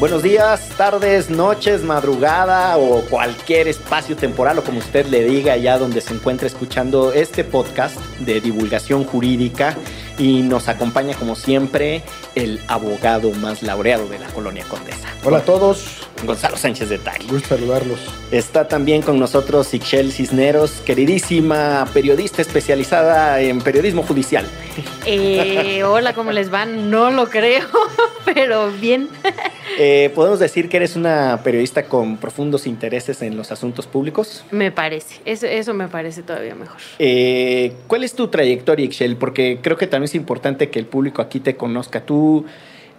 Buenos días, tardes, noches, madrugada o cualquier espacio temporal o como usted le diga allá donde se encuentre escuchando este podcast de divulgación jurídica y nos acompaña como siempre el abogado más laureado de la colonia Condesa. Hola a todos. Gonzalo Sánchez de Tag. Gusto saludarlos. Está también con nosotros Ixchel Cisneros, queridísima periodista especializada en periodismo judicial. Eh, hola, ¿cómo les va? No lo creo, pero bien. Eh, ¿Podemos decir que eres una periodista con profundos intereses en los asuntos públicos? Me parece, eso, eso me parece todavía mejor. Eh, ¿Cuál es tu trayectoria, Ixchel? Porque creo que también es importante que el público aquí te conozca. Tú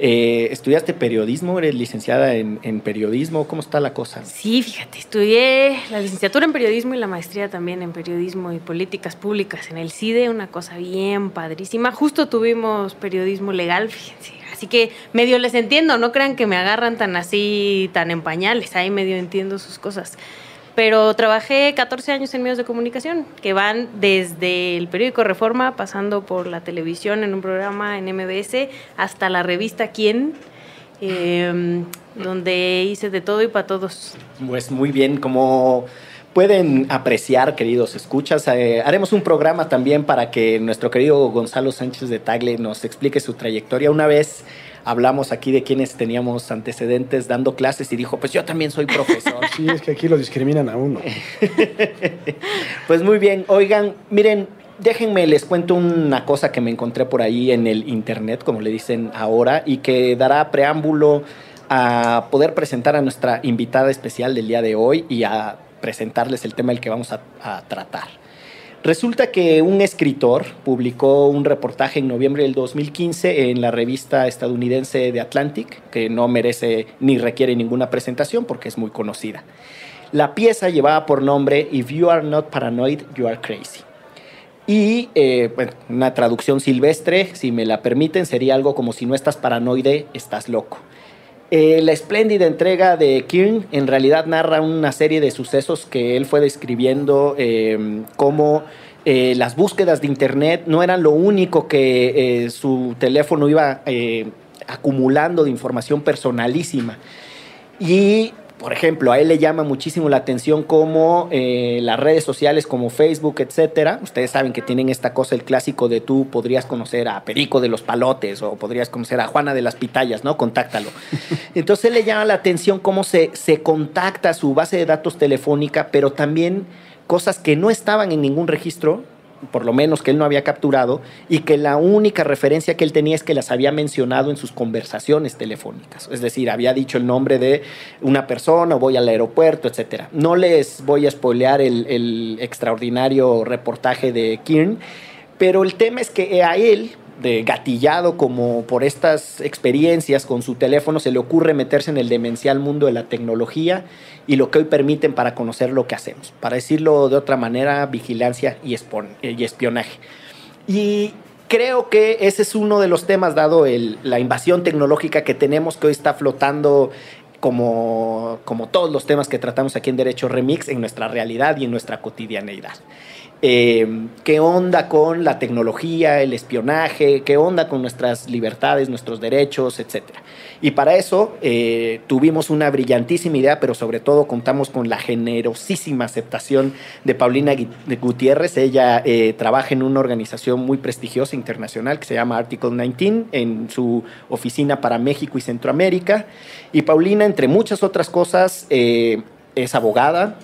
eh, estudiaste periodismo, eres licenciada en, en, periodismo. ¿Cómo está la cosa? Sí, fíjate, estudié la licenciatura en periodismo y la maestría también en periodismo y políticas públicas en el CIDE, una cosa bien padrísima. Justo tuvimos periodismo legal, fíjense. Así que medio les entiendo, no crean que me agarran tan así, tan en pañales, ahí medio entiendo sus cosas pero trabajé 14 años en medios de comunicación, que van desde el periódico Reforma, pasando por la televisión en un programa en MBS, hasta la revista Quién, eh, donde hice de todo y para todos. Pues muy bien, como pueden apreciar, queridos escuchas, eh, haremos un programa también para que nuestro querido Gonzalo Sánchez de Tagle nos explique su trayectoria una vez hablamos aquí de quienes teníamos antecedentes dando clases y dijo, pues yo también soy profesor. Sí, es que aquí lo discriminan a uno. pues muy bien, oigan, miren, déjenme les cuento una cosa que me encontré por ahí en el internet, como le dicen ahora, y que dará preámbulo a poder presentar a nuestra invitada especial del día de hoy y a presentarles el tema del que vamos a, tratar. Resulta que un escritor publicó un reportaje en noviembre del 2015 en la revista estadounidense The Atlantic, que no merece ni requiere ninguna presentación porque es muy conocida. La pieza llevaba por nombre If You Are Not Paranoid, You Are Crazy. Y eh, una traducción silvestre, si me la permiten, sería algo como si no estás paranoide, estás loco. Eh, la espléndida entrega de Kieran en realidad narra una serie de sucesos que él fue describiendo eh, como eh, las búsquedas de Internet no eran lo único que eh, su teléfono iba acumulando de información personalísima. Y por ejemplo, a él le llama muchísimo la atención cómo eh, las redes sociales como Facebook, etcétera, ustedes saben que tienen esta cosa, el clásico de tú podrías conocer a Perico de los Palotes o podrías conocer a Juana de las Pitayas, ¿no? Contáctalo. Entonces él le llama la atención cómo se, se contacta su base de datos telefónica, pero también cosas que no estaban en ningún registro, por lo menos que él no había capturado, y que la única referencia que él tenía es que las había mencionado en sus conversaciones telefónicas. Es decir, había dicho el nombre de una persona, o voy al aeropuerto, etc. No les voy a spoilear el, extraordinario reportaje de Kieran, pero el tema es que a él, de gatillado como por estas experiencias con su teléfono, se le ocurre meterse en el demencial mundo de la tecnología y lo que hoy permiten para conocer lo que hacemos. Para decirlo de otra manera, vigilancia y, y espionaje. Y creo que ese es uno de los temas, dado el, la invasión tecnológica que tenemos, que hoy está flotando como, como todos los temas que tratamos aquí en Derecho Remix, en nuestra realidad y en nuestra cotidianeidad. Eh, qué onda con la tecnología, el espionaje, qué onda con nuestras libertades, nuestros derechos, etc. Y para eso eh, tuvimos una brillantísima idea, pero sobre todo contamos con la generosísima aceptación de Paulina Gutiérrez. Ella eh, trabaja en una organización muy prestigiosa internacional que se llama Article 19 en su oficina para México y Centroamérica. Y Paulina, entre muchas otras cosas, eh, es abogada,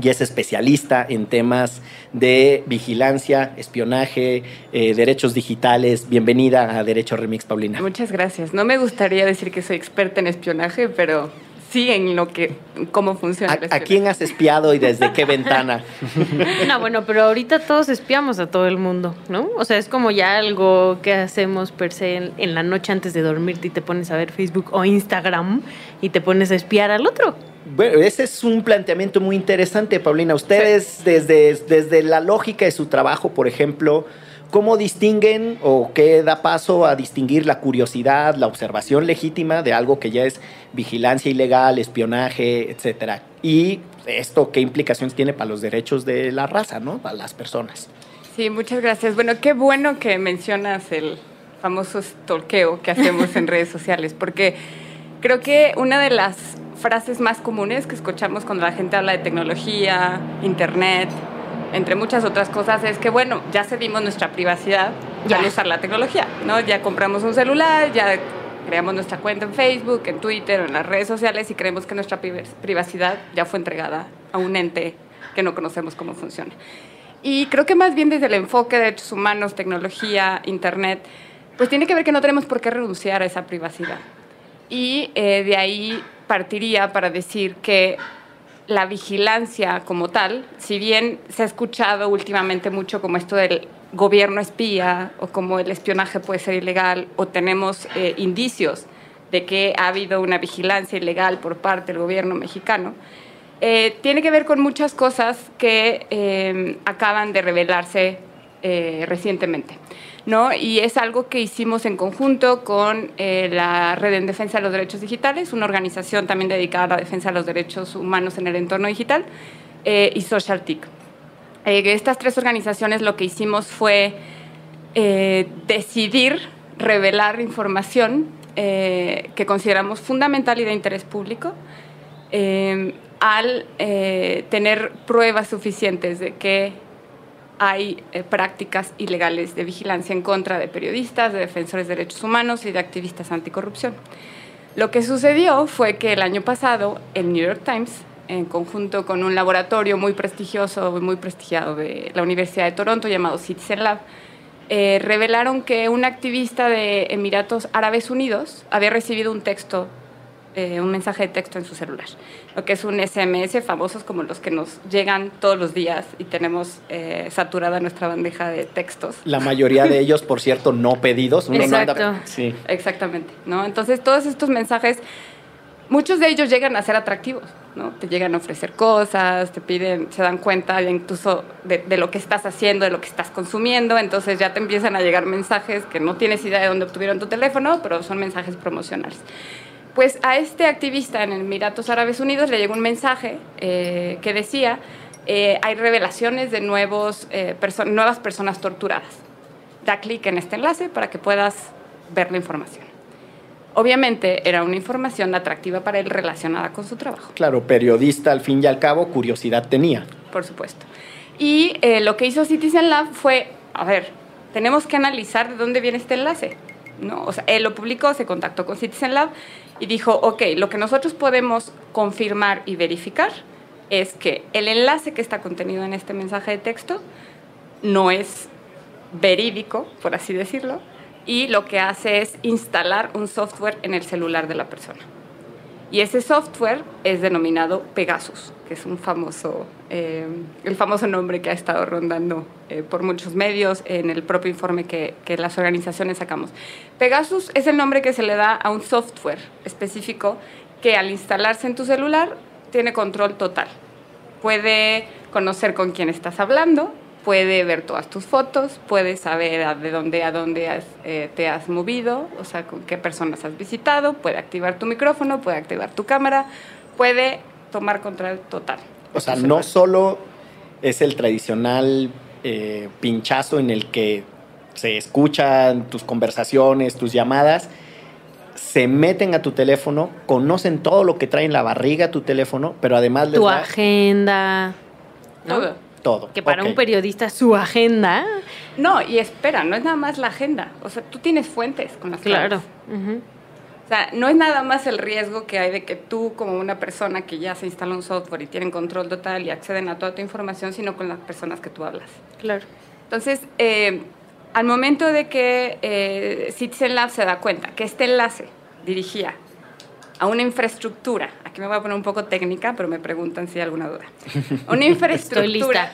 y es especialista en temas de vigilancia, espionaje, eh, derechos digitales. Bienvenida a Derecho Remix, Paulina. Muchas gracias. No me gustaría decir que soy experta en espionaje, pero sí en lo que, cómo funciona ¿A. ¿A quién has espiado y desde qué ventana? No, bueno, pero ahorita todos espiamos a todo el mundo, ¿no? O sea, es como ya algo que hacemos per se en, en la noche antes de dormirte y te pones a ver Facebook o Instagram y te pones a espiar al otro. Bueno, ese es un planteamiento muy interesante, Paulina. Ustedes, desde, desde la lógica de su trabajo, por ejemplo, ¿cómo distinguen o qué da paso a distinguir la curiosidad, la observación legítima de algo que ya es vigilancia ilegal, espionaje, etcétera? Y esto, ¿qué implicaciones tiene para los derechos de la raza, ¿no? Para las personas. Sí, muchas gracias. Bueno, qué bueno que mencionas el famoso stalkeo que hacemos en redes sociales, porque creo que una de las frases más comunes que escuchamos cuando la gente habla de tecnología, internet, entre muchas otras cosas, es que, bueno, ya cedimos nuestra privacidad ya. al usar la tecnología, ¿no? Ya compramos un celular, ya creamos nuestra cuenta en Facebook, en Twitter, en las redes sociales y creemos que nuestra privacidad ya fue entregada a un ente que no conocemos cómo funciona. Y creo que más bien desde el enfoque de derechos humanos, tecnología, Internet, pues tiene que ver que no tenemos por qué renunciar a esa privacidad. Y eh, de ahí partiría para decir que la vigilancia como tal, si bien se ha escuchado últimamente mucho como esto del gobierno espía o como el espionaje puede ser ilegal o tenemos eh, indicios de que ha habido una vigilancia ilegal por parte del gobierno mexicano, eh, tiene que ver con muchas cosas que acaban de revelarse recientemente. ¿No? Y es algo que hicimos en conjunto con eh, la Red en Defensa de los Derechos Digitales, una organización también dedicada a la defensa de los derechos humanos en el entorno digital, eh, y SocialTIC. Eh, estas tres organizaciones lo que hicimos fue decidir revelar información que consideramos fundamental y de interés público al tener pruebas suficientes de que hay eh, prácticas ilegales de vigilancia en contra de periodistas, de defensores de derechos humanos y de activistas anticorrupción. Lo que sucedió fue que el año pasado el New York Times, en conjunto con un laboratorio muy prestigioso y muy prestigiado de la Universidad de Toronto llamado Citizen Lab, eh, revelaron que un activista de Emiratos Árabes Unidos había recibido un texto eh, un mensaje de texto en su celular, lo que es un SMS, famosos como los que nos llegan todos los días y tenemos eh, saturada nuestra bandeja de textos. La mayoría de ellos, por cierto, no pedidos. Exacto. sí. Exactamente. ¿no? Entonces, todos estos mensajes, muchos de ellos llegan a ser atractivos. ¿no? Te llegan a ofrecer cosas, te piden, se dan cuenta incluso de, de, lo que estás haciendo, de lo que estás consumiendo, entonces ya te empiezan a llegar mensajes que no tienes idea de dónde obtuvieron tu teléfono, pero son mensajes promocionales. Pues a este activista en Emiratos Árabes Unidos le llegó un mensaje eh, que decía, eh, hay revelaciones de nuevos, eh, nuevas personas torturadas. Da clic en este enlace para que puedas ver la información. Obviamente era una información atractiva para él relacionada con su trabajo. Claro, periodista al fin y al cabo, curiosidad tenía. Por supuesto. Y lo que hizo Citizen Lab fue, a ver, tenemos que analizar de dónde viene este enlace. ¿no? O sea, él lo publicó, se contactó con Citizen Lab y dijo, ok, lo que nosotros podemos confirmar y verificar es que el enlace que está contenido en este mensaje de texto no es verídico, por así decirlo, y lo que hace es instalar un software en el celular de la persona. Y ese software es denominado Pegasus, que es un famoso, eh, el famoso nombre que ha estado rondando eh, por muchos medios en el propio informe que, que, las organizaciones sacamos. Pegasus es el nombre que se le da a un software específico que al instalarse en tu celular tiene control total. Puede conocer con quién estás hablando, puede ver todas tus fotos, puede saber de dónde a dónde eh, te has movido, o sea, con qué personas has visitado, puede activar tu micrófono, puede activar tu cámara, puede tomar control total. O sea, no solo es el tradicional eh, pinchazo en el que se escuchan tus conversaciones, tus llamadas, se meten a tu teléfono, conocen todo lo que trae en la barriga tu teléfono, pero además tu agenda, todo todo. Que para un periodista su agenda. No, y espera, no es nada más la agenda. O sea, tú tienes fuentes con las Claro. O sea, no es nada más el riesgo que hay de que tú, como una persona que ya se instala un software y tienen control total y acceden a toda tu información, sino con las personas que tú hablas. Claro. Entonces, eh, al momento de que eh, Citizen Lab se da cuenta que este enlace dirigía a una infraestructura, aquí me voy a poner un poco técnica, pero me preguntan si hay alguna duda. Una infraestructura.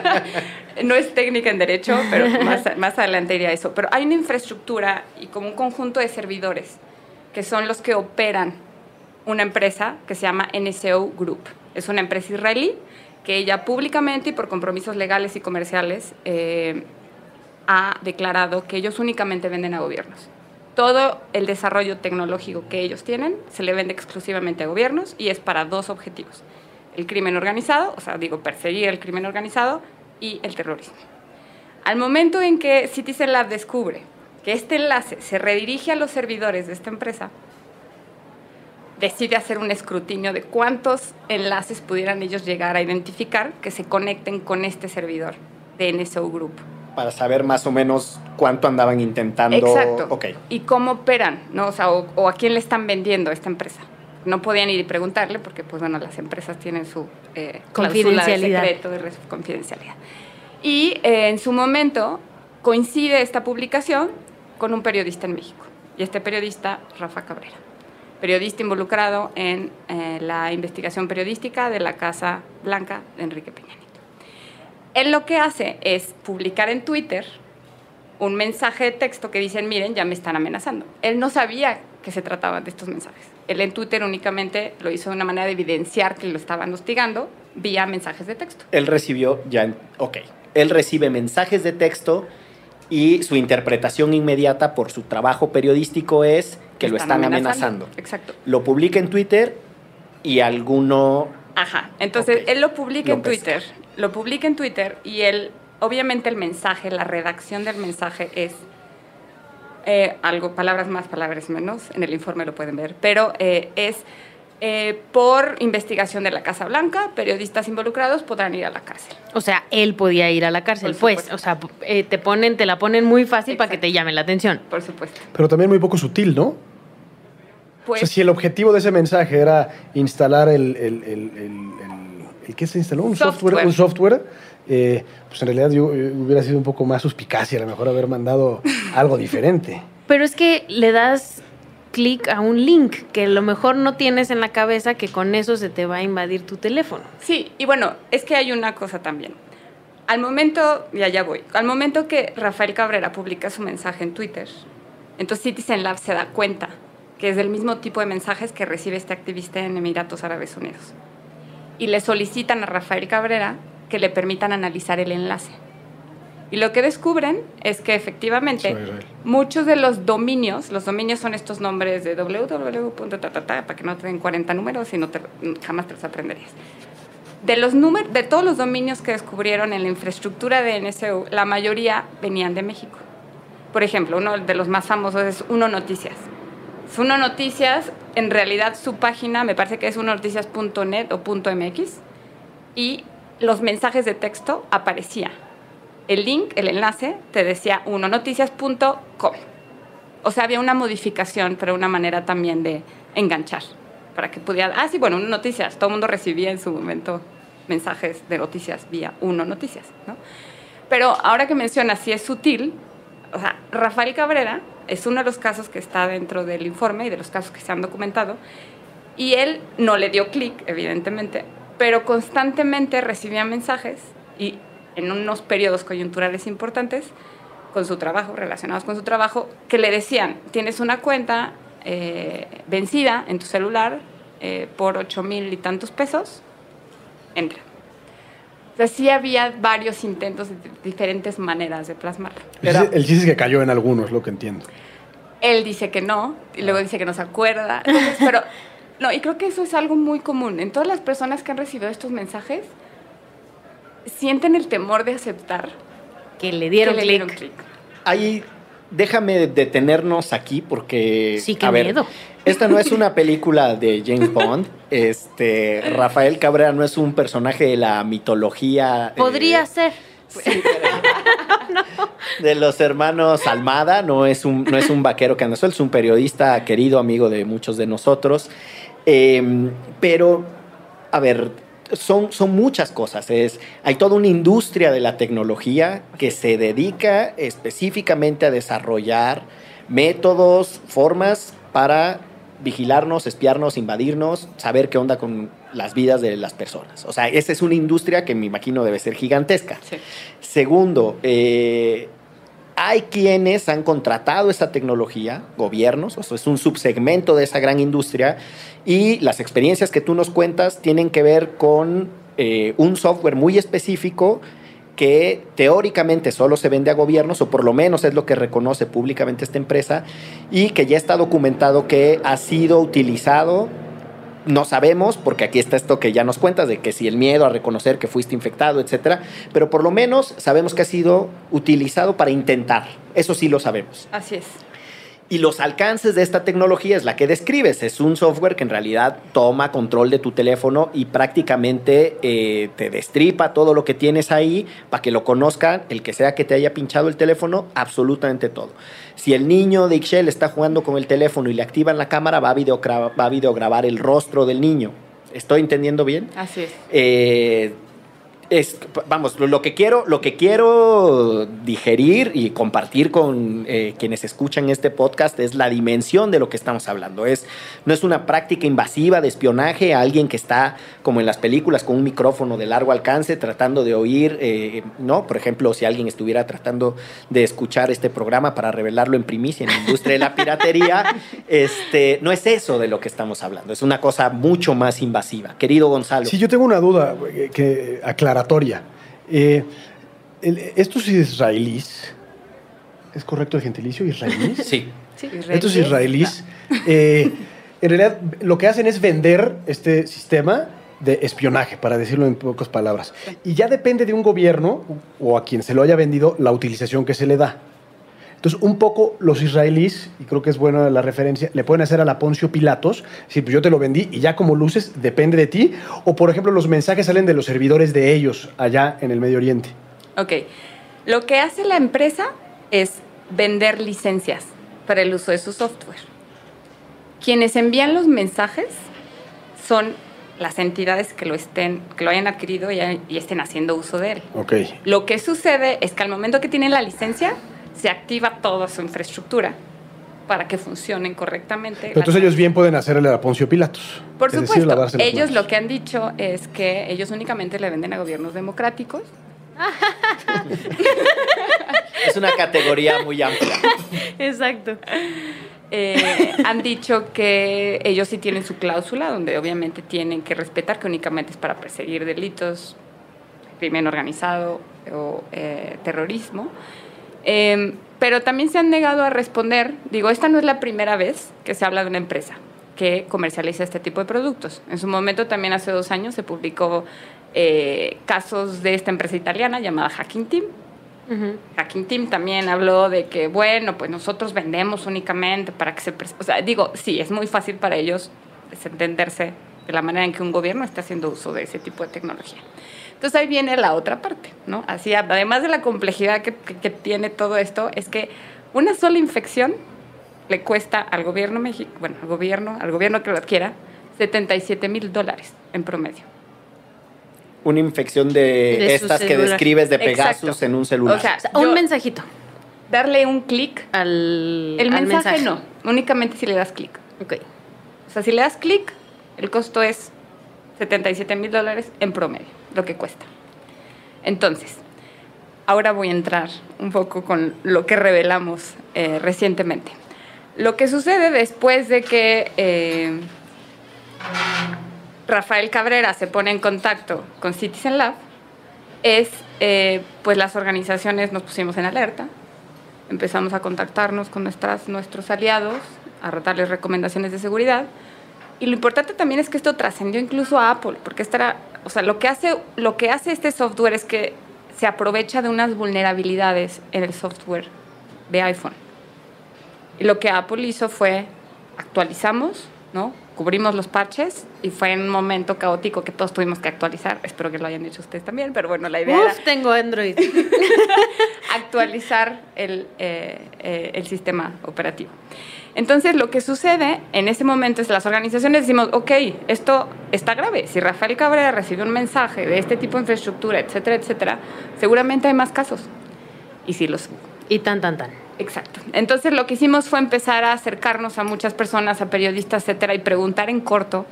no es técnica en derecho, pero más, más adelante iría eso. Pero hay una infraestructura y como un conjunto de servidores que son los que operan una empresa que se llama NSO Group. Es una empresa israelí que ella públicamente y por compromisos legales y comerciales eh, ha declarado que ellos únicamente venden a gobiernos. Todo el desarrollo tecnológico que ellos tienen se le vende exclusivamente a gobiernos y es para dos objetivos. El crimen organizado, o sea, digo, perseguir el crimen organizado y el terrorismo. Al momento en que Citizen Lab descubre que este enlace se redirige a los servidores de esta empresa, decide hacer un escrutinio de cuántos enlaces pudieran ellos llegar a identificar que se conecten con este servidor de NSO Group. Para saber más o menos cuánto andaban intentando. Exacto. Y cómo operan, ¿no? O, sea, o, o a quién le están vendiendo esta empresa. No podían ir y preguntarle porque, pues bueno, las empresas tienen su eh, de Confidencialidad. secreto, de res- confidencialidad. Y eh, en su momento coincide esta publicación con un periodista en México. Y este periodista, Rafa Cabrera, periodista involucrado en eh, la investigación periodística de la Casa Blanca de Enrique Peña. Él lo que hace es publicar en Twitter un mensaje de texto que dicen, miren, ya me están amenazando. Él no sabía que se trataba de estos mensajes. Él en Twitter únicamente lo hizo de una manera de evidenciar que lo estaban hostigando vía mensajes de texto. Él recibió ya. Ok. Él recibe mensajes de texto y su interpretación inmediata por su trabajo periodístico es que lo están amenazando. Exacto. Lo publica en Twitter y alguno. Aja. Entonces, él lo publica Lo en. Twitter. Lo publica en Twitter y él, obviamente el mensaje, la redacción del mensaje es eh, algo, palabras más, palabras menos, en el informe lo pueden ver, pero eh, es eh, por investigación de la Casa Blanca, periodistas involucrados podrán ir a la cárcel. O sea, él podía ir a la cárcel, pues. O sea, eh, te ponen, te la ponen muy fácil para que te llamen la atención. Por supuesto. Pero también muy poco sutil, ¿no? Pues, o sea, si el objetivo de ese mensaje era instalar el... el, el, el- el- ¿el qué se instaló? Un software. Software. un software eh, pues en realidad yo, eh, hubiera sido un poco más suspicacia a lo mejor haber mandado algo diferente. Pero es que le das clic a un link que a lo mejor no tienes en la cabeza que con eso se te va a invadir tu teléfono. Sí, y bueno, es que hay una cosa también. Al momento, ya ya voy, al momento que Rafael Cabrera publica su mensaje en Twitter, entonces Citizen Lab se da cuenta que es del mismo tipo de mensajes que recibe este activista en Emiratos Árabes Unidos. Y le solicitan a Rafael Cabrera que le permitan analizar el enlace. Y lo que descubren es que efectivamente muchos de los dominios, los dominios son estos nombres de www.tatata, para que no te den 40 números y no te, jamás te los aprenderías. De, los números, de todos los dominios que descubrieron en la infraestructura de NSU, la mayoría venían de México. Por ejemplo, uno de los más famosos es Uno Noticias. Uno Noticias, en realidad su página me parece que es unonoticias.net o .mx y los mensajes de texto aparecía. El link, el enlace, te decía unonoticias.com. O sea, había una modificación, pero una manera también de enganchar. Para que pudiera. Ah, sí, bueno, Uno Noticias. Todo el mundo recibía en su momento mensajes de noticias vía Uno Noticias, ¿no? Pero ahora que mencionas si es sutil, o sea, Rafael Cabrera es uno de los casos que está dentro del informe y de los casos que se han documentado. Y él no le dio clic, evidentemente, pero constantemente recibía mensajes y en unos periodos coyunturales importantes con su trabajo, relacionados con su trabajo, que le decían, tienes una cuenta eh, vencida en tu celular eh, por ocho mil y tantos pesos, entra. O sea, sí había varios intentos de diferentes maneras de plasmarlo. El Era- chiste es que cayó en algunos, lo que entiendo. Él dice que no, y luego dice que no se acuerda. Entonces, pero, no, y creo que eso es algo muy común. En todas las personas que han recibido estos mensajes, sienten el temor de aceptar Que le dieron clic. Ahí, déjame detenernos aquí porque. Sí, qué a ver, miedo. Esta no es una película de James Bond. Este, Rafael Cabrera no es un personaje de la mitología. eh, Podría ser. sí, de los hermanos Almada, no es un, no es un vaquero que anda suelto, es un periodista querido, amigo de muchos de nosotros. Eh, pero, a ver, son, son muchas cosas. Es, hay toda una industria de la tecnología que se dedica específicamente a desarrollar métodos, formas para vigilarnos, espiarnos, invadirnos, saber qué onda con las vidas de las personas. O sea, esa es una industria que me imagino debe ser gigantesca. Sí. Segundo, eh, hay quienes han contratado esta tecnología, gobiernos, o sea, es un subsegmento de esa gran industria, y las experiencias que tú nos cuentas tienen que ver con eh, un software muy específico que teóricamente solo se vende a gobiernos, o por lo menos es lo que reconoce públicamente esta empresa, y que ya está documentado que ha sido utilizado no sabemos, porque aquí está esto que ya nos cuentas, de que si el miedo a reconocer que fuiste infectado, etcétera, pero por lo menos sabemos que ha sido utilizado para intentar. Eso sí lo sabemos. Así es. Y los alcances de esta tecnología es la que describes. Es un software que en realidad toma control de tu teléfono y prácticamente eh, te destripa todo lo que tienes ahí para que lo conozcan, el que sea que te haya pinchado el teléfono, absolutamente todo. Si el niño de Ixchel está jugando con el teléfono y le activan la cámara, va a, videogra va a videograbar el rostro del niño. ¿Estoy entendiendo bien? Así es. Eh, es, vamos, lo que quiero, lo que quiero digerir y compartir con eh, quienes escuchan este podcast es la dimensión de lo que estamos hablando. Es, no es una práctica invasiva de espionaje a alguien que está, como en las películas, con un micrófono de largo alcance tratando de oír, eh, ¿no? Por ejemplo, si alguien estuviera tratando de escuchar este programa para revelarlo en primicia en la industria de la piratería, este, no es eso de lo que estamos hablando. Es una cosa mucho más invasiva. Querido Gonzalo. Sí, yo tengo una duda que eh, estos israelíes, ¿es correcto el gentilicio? ¿Israelíes? Sí. Estos israelíes, eh, en realidad lo que hacen es vender este sistema de espionaje, para decirlo en pocas palabras. Y ya depende de un gobierno o a quien se lo haya vendido la utilización que se le da. Entonces, un poco los israelíes, y creo que es buena la referencia, le pueden hacer a la Poncio Pilatos, si pues yo te lo vendí y ya como luces depende de ti, o por ejemplo los mensajes salen de los servidores de ellos allá en el Medio Oriente. Ok, lo que hace la empresa es vender licencias para el uso de su software. Quienes envían los mensajes son las entidades que lo estén, que lo hayan adquirido y, y estén haciendo uso de él. Ok. Lo que sucede es que al momento que tienen la licencia, se activa toda su infraestructura para que funcionen correctamente. Pero entonces ellos bien pueden hacerle a Poncio Pilatos. Por supuesto. ellos lo que han dicho es que ellos únicamente le venden a gobiernos democráticos. es una categoría muy amplia. Exacto. Eh, han dicho que ellos sí tienen su cláusula, donde obviamente tienen que respetar que únicamente es para perseguir delitos, crimen organizado o eh, terrorismo. Em, pero también se han negado a responder. Digo, esta no es la primera vez que se habla de una empresa que comercializa este tipo de productos. En su momento, también hace dos años, se publicó eh, casos de esta empresa italiana llamada Hacking Team. Hacking Team también habló de que, bueno, pues nosotros vendemos únicamente para que se... O sea, digo, sí, es muy fácil para ellos desentenderse de la manera en que un gobierno está haciendo uso de ese tipo de tecnología. Entonces ahí viene la otra parte, ¿no? Así, además de la complejidad que, tiene todo esto, es que una sola infección le cuesta al gobierno México, bueno, al gobierno, al gobierno que lo adquiera, 77 mil dólares en promedio. Una infección de, estas que describes de Pegasus en un celular. O sea, un mensajito. Darle un clic al. El mensaje no, únicamente si le das clic. Ok. O sea, si le das clic, el costo es 77 mil dólares en promedio, lo que cuesta. Entonces, ahora voy a entrar un poco con lo que revelamos eh, recientemente. Lo que sucede después de que eh, Rafael Cabrera se pone en contacto con Citizen Lab es, eh, pues las organizaciones nos pusimos en alerta, empezamos a contactarnos con nuestras, nuestros aliados, a darles recomendaciones de seguridad y lo importante también es que esto trascendió incluso a Apple, porque esta o sea, lo que, hace, lo que hace este software es que se aprovecha de unas vulnerabilidades en el software de iPhone. Y lo que Apple hizo fue actualizamos, ¿no? Cubrimos los parches y fue en un momento caótico que todos tuvimos que actualizar. Espero que lo hayan hecho ustedes también, pero bueno, la idea Uf, tengo Android. actualizar el, eh, eh, el sistema operativo. Entonces, lo que sucede en ese momento es que las organizaciones decimos, ok, esto está grave. Si Rafael Cabrera recibe un mensaje de este tipo de infraestructura, etcétera, etcétera, seguramente hay más casos. Y si los... Y tan, tan, tan. Exacto. Entonces, lo que hicimos fue empezar a acercarnos a muchas personas, a periodistas, etcétera, y preguntar en corto,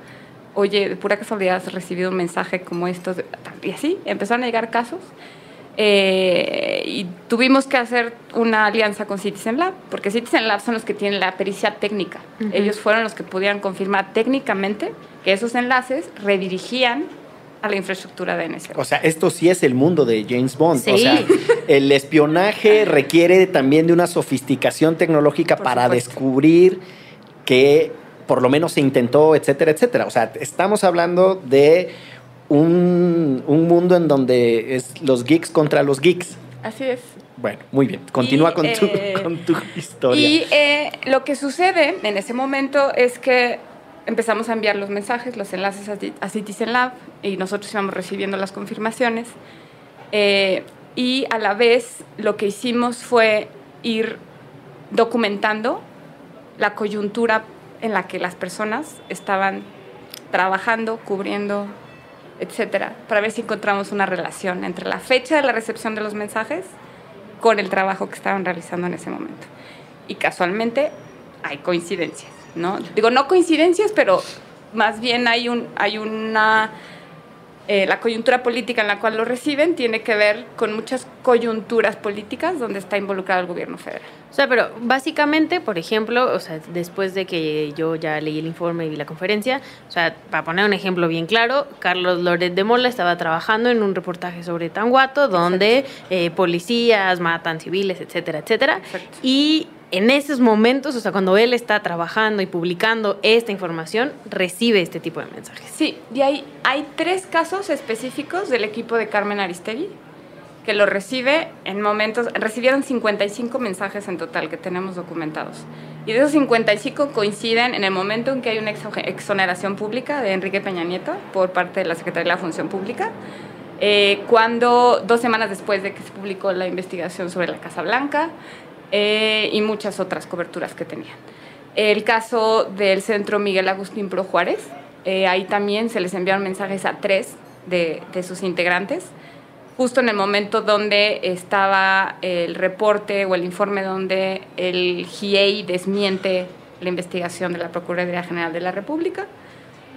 oye, de pura casualidad has recibido un mensaje como estos, y así empezaron a llegar casos. Eh, y tuvimos que hacer una alianza con Citizen Lab, porque Citizen Lab son los que tienen la pericia técnica. Ellos fueron los que pudieran confirmar técnicamente que esos enlaces redirigían a la infraestructura de NSO. O sea, esto sí es el mundo de James Bond. Sí. O sea, el espionaje requiere también de una sofisticación tecnológica Por para supuesto. descubrir que por lo menos se intentó, etcétera, etcétera. O sea, estamos hablando de un, un mundo en donde es los geeks contra los geeks. Así es. Bueno, muy bien. Continúa Y, con, tu, eh, con tu historia. Y eh, lo que sucede en ese momento es que empezamos a enviar los mensajes, los enlaces a, a Citizen Lab y nosotros íbamos recibiendo las confirmaciones. Eh, y a la vez lo que hicimos fue ir documentando la coyuntura en la que las personas estaban trabajando, cubriendo, etcétera, para ver si encontramos una relación entre la fecha de la recepción de los mensajes con el trabajo que estaban realizando en ese momento. Y casualmente hay coincidencias, ¿no? Digo, no coincidencias, pero más bien hay, un, hay una... eh, la coyuntura política en la cual lo reciben tiene que ver con muchas coyunturas políticas donde está involucrado el gobierno federal. O sea, pero básicamente, por ejemplo, o sea, después de que yo ya leí el informe y vi la conferencia, o sea, para poner un ejemplo bien claro, Carlos Loret de Mola estaba trabajando en un reportaje sobre Tanguato, donde eh, policías matan civiles, etcétera, etcétera. Exacto. Y en esos momentos, o sea, cuando él está trabajando y publicando esta información, recibe este tipo de mensajes. Sí, y hay, hay tres casos específicos del equipo de Carmen Aristegui que lo recibe en momentos, recibieron 55 mensajes en total que tenemos documentados. Y de esos 55 coinciden en el momento en que hay una exo- exoneración pública de Enrique Peña Nieto por parte de la Secretaría de la Función Pública, eh, cuando dos semanas después de que se publicó la investigación sobre la Casa Blanca eh, y muchas otras coberturas que tenían. El caso del centro Miguel Agustín Pro Juárez, eh, ahí también se les enviaron mensajes a tres de, de sus integrantes, justo en el momento donde estaba el reporte o el informe donde el GIEI desmiente la investigación de la Procuraduría General de la República,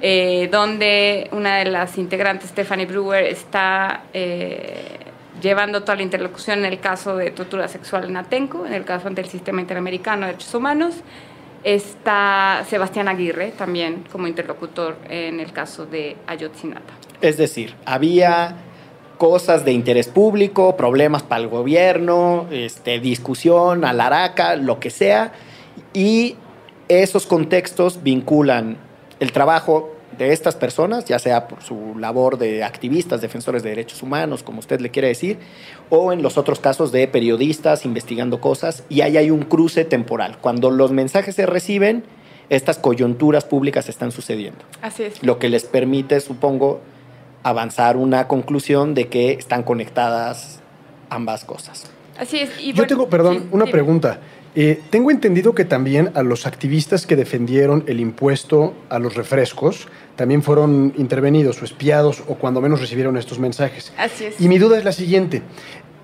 eh, donde una de las integrantes, Stephanie Brewer, está eh, llevando toda la interlocución en el caso de tortura sexual en Atenco, en el caso ante el Sistema Interamericano de Derechos Humanos. Está Sebastián Aguirre también como interlocutor en el caso de Ayotzinapa. Es decir, había cosas de interés público, problemas para el gobierno, este, discusión, alaraca, lo que sea, y esos contextos vinculan el trabajo de estas personas, ya sea por su labor de activistas, defensores de derechos humanos, como usted le quiere decir, o en los otros casos de periodistas investigando cosas, y ahí hay un cruce temporal. Cuando los mensajes se reciben, estas coyunturas públicas están sucediendo Así es. lo que les permite, supongo, avanzar una conclusión de que están conectadas ambas cosas. Así es. Y Yo bueno, tengo, perdón, sí, una pregunta. Eh, tengo entendido que también a los activistas que defendieron el impuesto a los refrescos también fueron intervenidos o espiados o cuando menos recibieron estos mensajes. Así es. Y mi duda es la siguiente.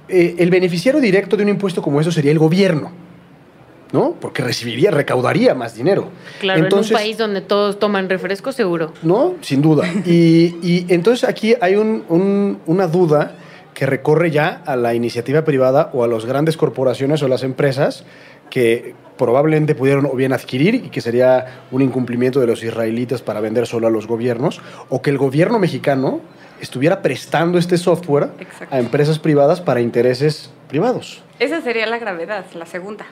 Eh, el beneficiario directo de un impuesto como eso sería el gobierno, ¿no? Porque recibiría, recaudaría más dinero. Claro, Entonces- en un país donde todos toman refresco, seguro. ¿no? Sin duda. Y, y entonces aquí hay un- un- una duda que recorre ya a la iniciativa privada o a las grandes corporaciones o las empresas que probablemente pudieron o bien adquirir y que sería un incumplimiento de los israelitas para vender solo a los gobiernos, o que el gobierno mexicano estuviera prestando este software Exacto. a empresas privadas para intereses privados. Esa sería la gravedad, la segunda.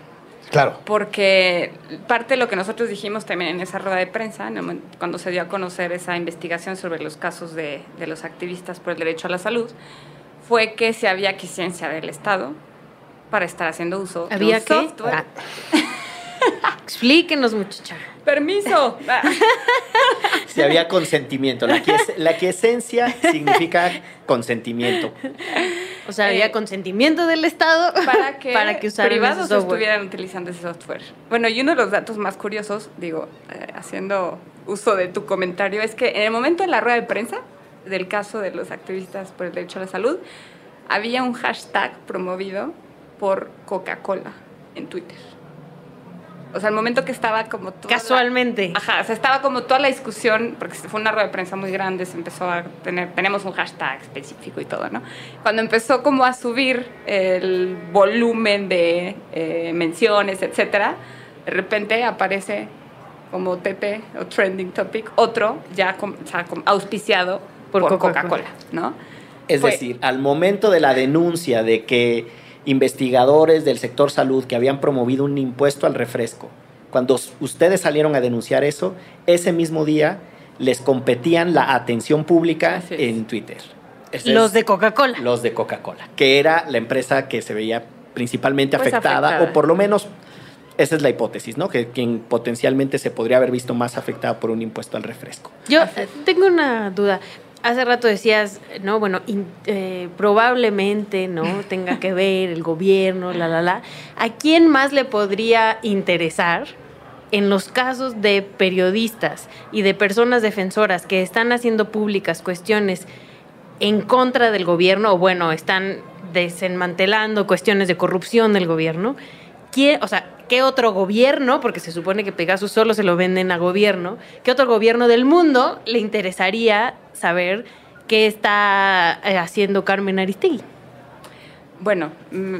Claro. Porque parte de lo que nosotros dijimos también en esa rueda de prensa, cuando se dio a conocer esa investigación sobre los casos de, de los activistas por el derecho a la salud, fue que se había quisiencia del Estado para estar haciendo uso ¿Había de qué? un software. Ah. Explíquenos, muchacha. ¡Permiso! Si había consentimiento, la, quies- la quiesencia significa consentimiento. O sea, Eh, había consentimiento del Estado para que, para que privados estuvieran utilizando ese software. Bueno, y uno de los datos más curiosos, digo, eh, haciendo uso de tu comentario, es que en el momento de la rueda de prensa del caso de los activistas por el derecho a la salud, había un hashtag promovido por Coca-Cola en Twitter. O sea, el momento que estaba como toda la- Casualmente. Ajá, o sea, estaba como toda la discusión, porque fue una rueda de prensa muy grande, se empezó a tener, tenemos un hashtag específico y todo, ¿no? Cuando empezó como a subir el volumen de eh, menciones, etcétera, de repente aparece como TT o Trending Topic, otro ya com- o sea, com- auspiciado Por por, Coca-Cola. ¿no? Es Fue- decir, al momento de la denuncia de que investigadores del sector salud que habían promovido un impuesto al refresco, cuando ustedes salieron a denunciar eso, ese mismo día les competían la atención pública en Twitter. Los de Coca-Cola. los de Coca-Cola, que era la empresa que se veía principalmente Pues afectada, afectada. o por lo menos esa es la hipótesis, ¿no? Que quien potencialmente se podría haber visto más afectada por un impuesto al refresco. Yo tengo una duda. Hace rato decías, no, bueno, in- eh, probablemente, ¿no? Tenga que ver el gobierno, la, la, la. ¿A quién más le podría interesar en los casos de periodistas y de personas defensoras que están haciendo públicas cuestiones en contra del gobierno, o bueno, están desmantelando cuestiones de corrupción del gobierno? ¿Quién, o sea, ¿qué otro gobierno, porque se supone que Pegasus solo se lo venden a gobierno, qué otro gobierno del mundo le interesaría saber qué está eh, haciendo Carmen Aristegui? Bueno, mm,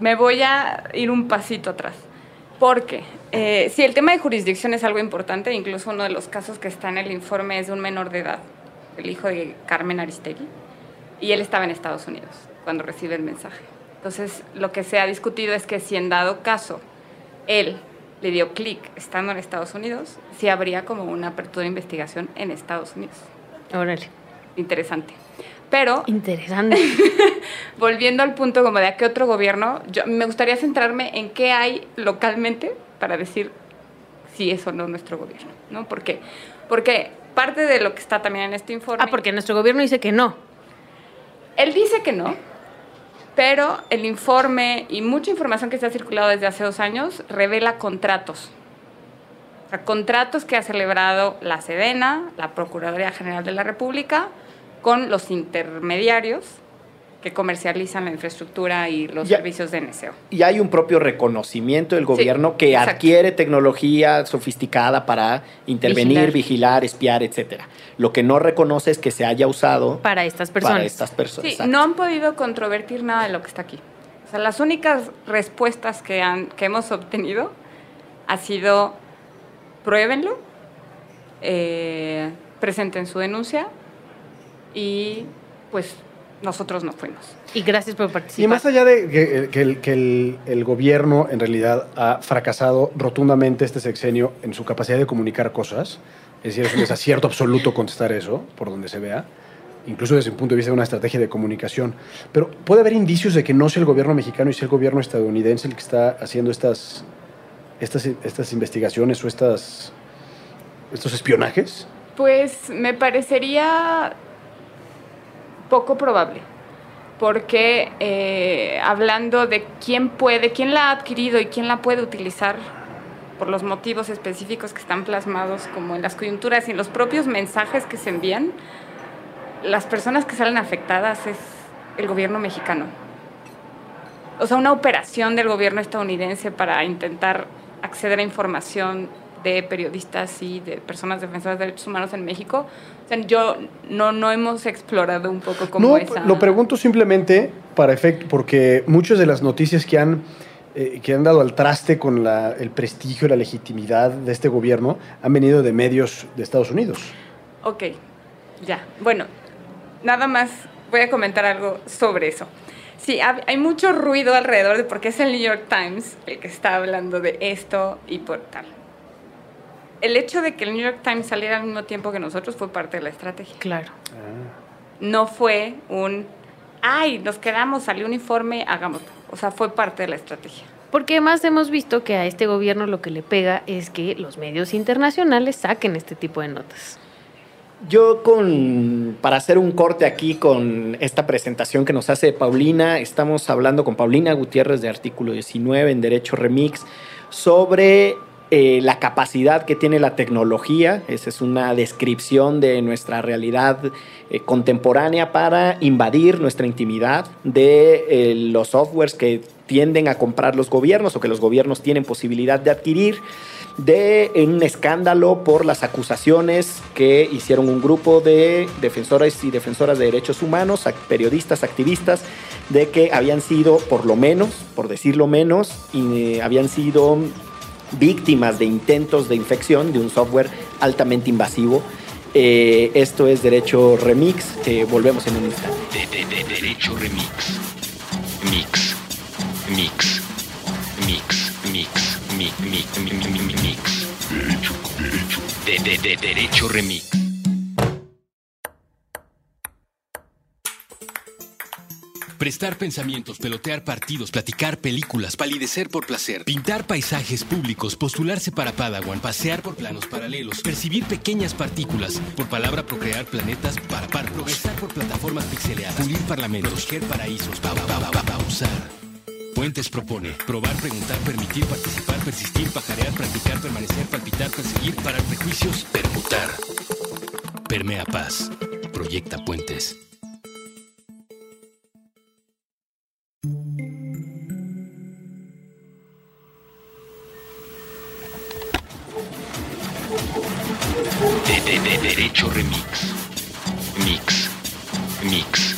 me voy a ir un pasito atrás. Porque eh, si el tema de jurisdicción es algo importante, incluso uno de los casos que está en el informe es de un menor de edad, el hijo de Carmen Aristegui, y él estaba en Estados Unidos cuando recibe el mensaje. Entonces, lo que se ha discutido es que si en dado caso él le dio clic estando en Estados Unidos, sí habría como una apertura de investigación en Estados Unidos. Órale. Interesante. Pero Interesante. volviendo al punto como de a qué otro gobierno, yo me gustaría centrarme en qué hay localmente para decir si es o no nuestro gobierno, ¿no? ¿Por qué? Porque parte de lo que está también en este informe... ah, porque nuestro gobierno dice que no. Él dice que no, pero el informe y mucha información que se ha circulado desde hace dos años revela contratos. O sea, contratos que ha celebrado la Sedena, la Procuraduría General de la República, con los intermediarios que comercializan la infraestructura y los Ya. servicios de NSO. Y hay un propio reconocimiento del gobierno que exacto. adquiere tecnología sofisticada para intervenir, Vigilar. vigilar. espiar, etcétera. Lo que no reconoce es que se haya usado Para estas personas. para estas personas. Sí, no han podido controvertir nada de lo que está aquí. O sea, las únicas respuestas que, han, que hemos obtenido ha sido pruébenlo, eh, presenten su denuncia y pues nosotros no fuimos. Y gracias por participar. Y más allá de que, que el, que el- el gobierno en realidad ha fracasado rotundamente este sexenio en su capacidad de comunicar cosas, es decir, es un desacierto absoluto contestar eso, por donde se vea, incluso desde un punto de vista de una estrategia de comunicación. Pero puede haber indicios de que no sea el gobierno mexicano y sea el gobierno estadounidense el que está haciendo estas, estas, estas investigaciones o estas, estos espionajes. Pues me parecería poco probable, porque eh, hablando de quién puede, quién la ha adquirido y quién la puede utilizar por los motivos específicos que están plasmados como en las coyunturas y en los propios mensajes que se envían, las personas que salen afectadas es el gobierno mexicano. O sea, una operación del gobierno estadounidense para intentar acceder a información de periodistas y de personas defensoras de derechos humanos en México. O sea, yo no, no hemos explorado un poco como no, esa... lo pregunto simplemente para efecto, porque muchas de las noticias que han, eh, que han dado al traste con la- el prestigio y la legitimidad de este gobierno han venido de medios de Estados Unidos. Ok, ya. Bueno, nada más voy a comentar algo sobre eso. Sí, hay mucho ruido alrededor de por qué es el New York Times el que está hablando de esto y por tal. El hecho de que el New York Times saliera al mismo tiempo que nosotros fue parte de la estrategia. Claro. No fue un, ay, nos quedamos, salió un informe, hagámoslo. O sea, fue parte de la estrategia. Porque además hemos visto que a este gobierno lo que le pega es que los medios internacionales saquen este tipo de notas. Yo con para hacer un corte aquí con esta presentación que nos hace Paulina, estamos hablando con Paulina Gutiérrez de Artículo 19 en Derecho Remix sobre eh, la capacidad que tiene la tecnología, esa es una descripción de nuestra realidad eh, contemporánea para invadir nuestra intimidad, de eh, los softwares que tienden a comprar los gobiernos o que los gobiernos tienen posibilidad de adquirir, de un escándalo por las acusaciones que hicieron un grupo de defensores y defensoras de derechos humanos, periodistas, activistas, de que habían sido, por lo menos, por decirlo menos, y, habían sido víctimas de intentos de infección de un software altamente invasivo. Eh, esto es Derecho Remix. Eh, volvemos en un instante. De, derecho Remix. Mix. Mix. Mix. Mix. Mix. Mix. Mix. Derecho. Derecho. De, de, de, derecho Remix. Prestar pensamientos, pelotear partidos, platicar películas, palidecer por placer, pintar paisajes públicos, postularse para Padawan, pasear por planos paralelos, percibir pequeñas partículas, por palabra procrear planetas para par, progresar por plataformas pixeleadas, pulir parlamentos, proteger paraísos, pa, pa, pa, pausar. Puentes propone probar, preguntar, permitir, participar, persistir, pajarear, practicar, permanecer, palpitar, perseguir, parar prejuicios, permutar. Permea paz. Proyecta Puentes. De, de, de derecho remix. Mix. Mix.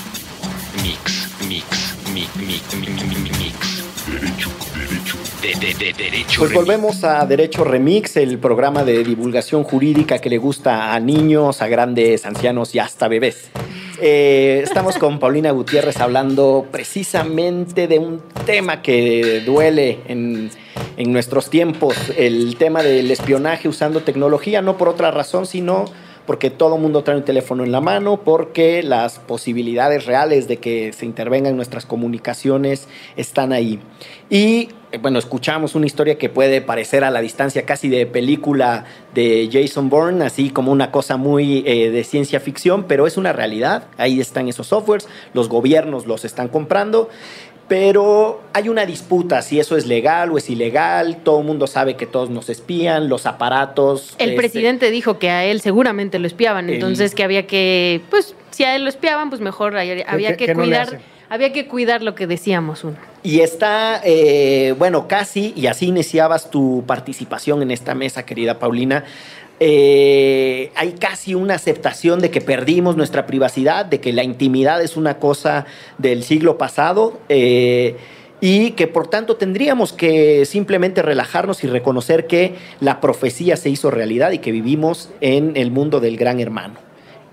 Mix. Mix. Mix. Mix. Mix. mix. Derecho. Derecho. De, de, de Derecho Pues Remix. volvemos a Derecho Remix, el programa de divulgación jurídica que le gusta a niños, a grandes, ancianos y hasta bebés. Eh, estamos con Paulina Gutiérrez hablando precisamente de un tema que duele en, en nuestros tiempos, el tema del espionaje usando tecnología, no por otra razón, sino porque todo mundo trae un teléfono en la mano, porque las posibilidades reales de que se intervengan nuestras comunicaciones están ahí. Y eh, bueno, escuchamos una historia que puede parecer a la distancia casi de película de Jason Bourne, así como una cosa muy eh, de ciencia ficción, pero es una realidad. Ahí están esos softwares, los gobiernos los están comprando. Pero hay una disputa si eso es legal o es ilegal. Todo el mundo sabe que todos nos espían, los aparatos. El este, presidente dijo que a él seguramente lo espiaban, El- entonces que había que, pues, si a él lo espiaban, pues mejor había que- cuidar, había que cuidar lo que decíamos uno. Y está, eh, bueno, casi, y así iniciabas tu participación en esta mesa, querida Paulina. Eh, hay casi una aceptación de que perdimos nuestra privacidad, de que la intimidad es una cosa del siglo pasado. eh, y que por tanto tendríamos que simplemente relajarnos y reconocer que la profecía se hizo realidad y que vivimos en el mundo del gran hermano.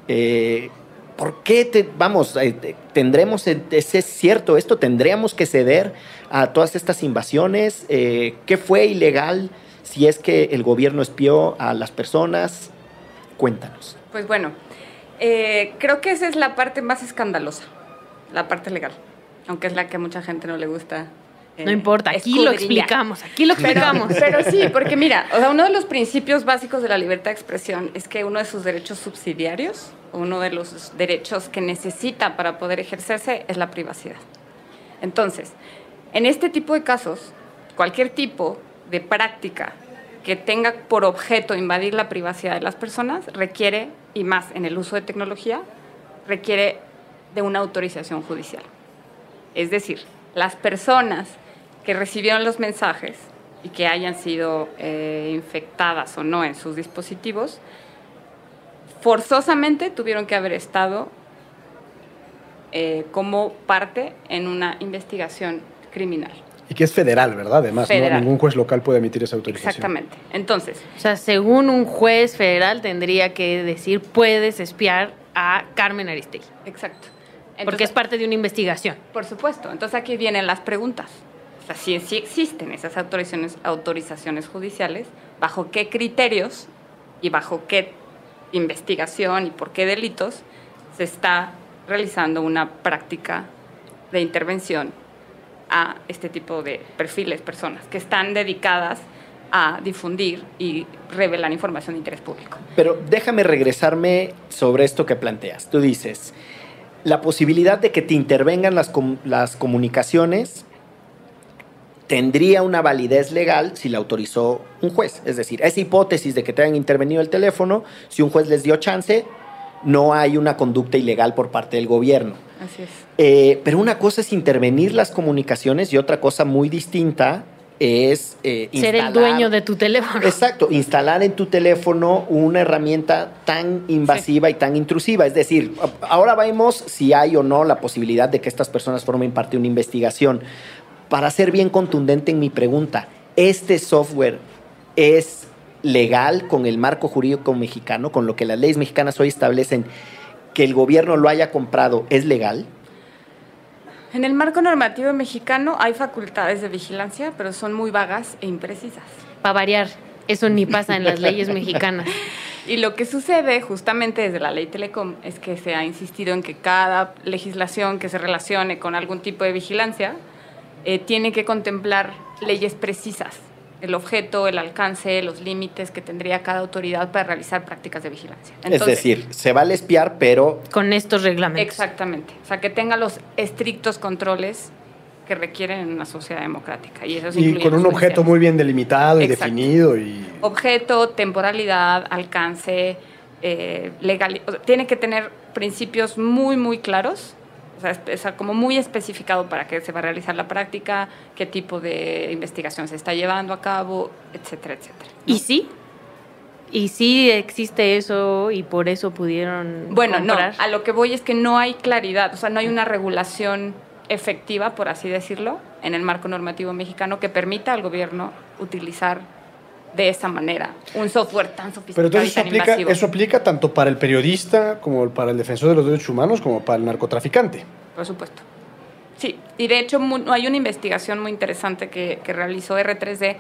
Eh, ¿Por qué, te, vamos, te- tendremos, es, es cierto esto, tendríamos que ceder a todas estas invasiones? Eh, ¿Qué fue ilegal si es que el gobierno espió a las personas? Cuéntanos. Pues bueno, eh, creo que esa es la parte más escandalosa, la parte legal, aunque es la que a mucha gente no le gusta. eh, No importa, aquí lo explicamos, aquí lo Pero, explicamos. pero sí, porque mira, o sea, uno de los principios básicos de la libertad de expresión es que uno de sus derechos subsidiarios, uno de los derechos que necesita para poder ejercerse es la privacidad. Entonces, en este tipo de casos, cualquier tipo de práctica que tenga por objeto invadir la privacidad de las personas requiere, y más en el uso de tecnología, requiere de una autorización judicial. Es decir, las personas que recibieron los mensajes y que hayan sido eh, infectadas o no en sus dispositivos, forzosamente tuvieron que haber estado eh, como parte en una investigación criminal. Y que es federal, ¿verdad? Además, ¿no? Ningún juez local puede emitir esa autorización. Exactamente. Entonces, O sea, según un juez federal tendría que decir, puedes espiar a Carmen Aristegui, exacto. porque es parte de una investigación. Por supuesto. Entonces aquí vienen las preguntas. O sea, si, si existen esas autorizaciones, autorizaciones judiciales, ¿bajo qué criterios y bajo qué investigación y por qué delitos se está realizando una práctica de intervención a este tipo de perfiles, personas que están dedicadas a difundir y revelar información de interés público? Pero déjame regresarme sobre esto que planteas. Tú dices, la posibilidad de que te intervengan las, com- las comunicaciones tendría una validez legal si la autorizó un juez. Es decir, esa hipótesis de que te hayan intervenido el teléfono, si un juez les dio chance, no hay una conducta ilegal por parte del gobierno. Así es. Eh, pero una cosa es intervenir las comunicaciones y otra cosa muy distinta es eh, Ser el dueño de tu teléfono. Exacto, instalar en tu teléfono una herramienta tan invasiva y tan intrusiva. Es decir, ahora vemos si hay o no la posibilidad de que estas personas formen parte de una investigación. Para ser bien contundente en mi pregunta, ¿este software es legal con el marco jurídico mexicano, con lo que las leyes mexicanas hoy establecen que el gobierno lo haya comprado? ¿Es legal? En el marco normativo mexicano hay facultades de vigilancia, pero son muy vagas e imprecisas. Para variar, eso ni pasa en las leyes mexicanas. Y lo que sucede justamente desde la ley Telecom es que se ha insistido en que cada legislación que se relacione con algún tipo de vigilancia eh, tiene que contemplar leyes precisas, el objeto, el alcance, los límites que tendría cada autoridad para realizar prácticas de vigilancia. es decir, se vale espiar, pero Con estos reglamentos. Exactamente. O sea, que tenga los estrictos controles que requieren en una sociedad democrática. Y, eso Y con un objeto muy bien delimitado y Exacto. definido. Y... Objeto, temporalidad, alcance, eh, legal. o sea, tiene que tener principios muy, muy claros. O sea, es- como muy especificado para qué se va a realizar la práctica, qué tipo de investigación se está llevando a cabo, etcétera, etcétera. ¿no? ¿Y sí? ¿Y sí existe eso y por eso pudieron Bueno, comprar? no, a lo que voy es que no hay claridad, o sea, no hay una regulación efectiva, por así decirlo, en el marco normativo mexicano que permita al gobierno utilizar de esa manera un software tan Pero sofisticado entonces y eso tan aplica, invasivo. eso aplica tanto para el periodista como para el defensor de los derechos humanos como para el narcotraficante. Por supuesto. Sí, y de hecho hay una investigación muy interesante que, que realizó R3D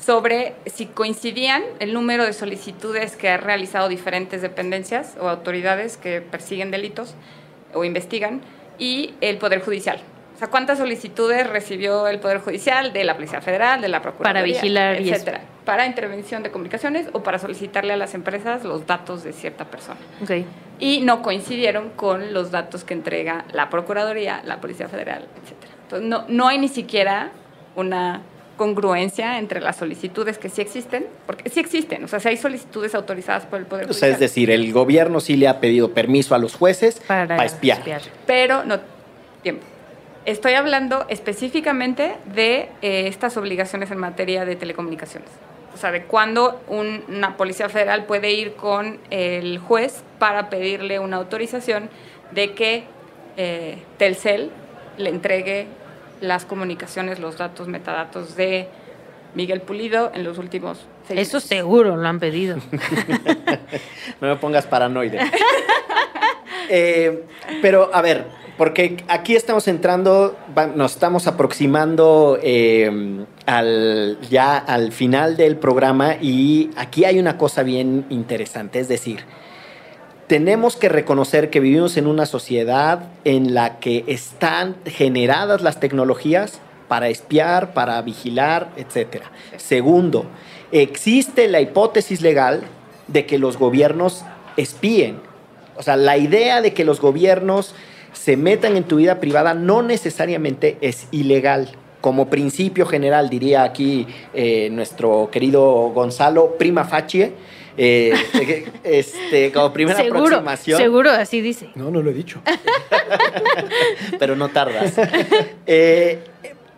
sobre si coincidían el número de solicitudes que han realizado diferentes dependencias o autoridades que persiguen delitos o investigan y el Poder Judicial. O sea, ¿cuántas solicitudes recibió el Poder Judicial de la Policía Federal, de la Procuraduría, vigilar y eso. etcétera, para intervención de comunicaciones o para solicitarle a las empresas los datos de cierta persona? Ok. y no coincidieron con los datos que entrega la Procuraduría, la Policía Federal, etc. Entonces, no, no hay ni siquiera una congruencia entre las solicitudes que sí existen, porque sí existen, o sea, si hay solicitudes autorizadas por el Poder O sea, Judicial, es decir, el gobierno sí le ha pedido permiso a los jueces para, Para espiar. pero no tiempo. Estoy hablando específicamente de eh, estas obligaciones en materia de telecomunicaciones. O sea, de cuándo un- una policía federal puede ir con el juez para pedirle una autorización de que eh, Telcel le entregue las comunicaciones, los datos, metadatos de Miguel Pulido en los últimos seis Eso seguro lo han pedido. No me pongas paranoide. Eh, pero, a ver, porque aquí estamos entrando, nos estamos aproximando eh, al, ya al final del programa y aquí hay una cosa bien interesante, es decir, tenemos que reconocer que vivimos en una sociedad en la que están generadas las tecnologías para espiar, para vigilar, etc. Segundo, existe la hipótesis legal de que los gobiernos espíen. O sea, la idea de que los gobiernos se metan en tu vida privada no necesariamente es ilegal. Como principio general, diría aquí eh, nuestro querido Gonzalo, prima facie, eh, este, como primera seguro, aproximación seguro así dice. No, no lo he dicho. pero no tardas. Eh,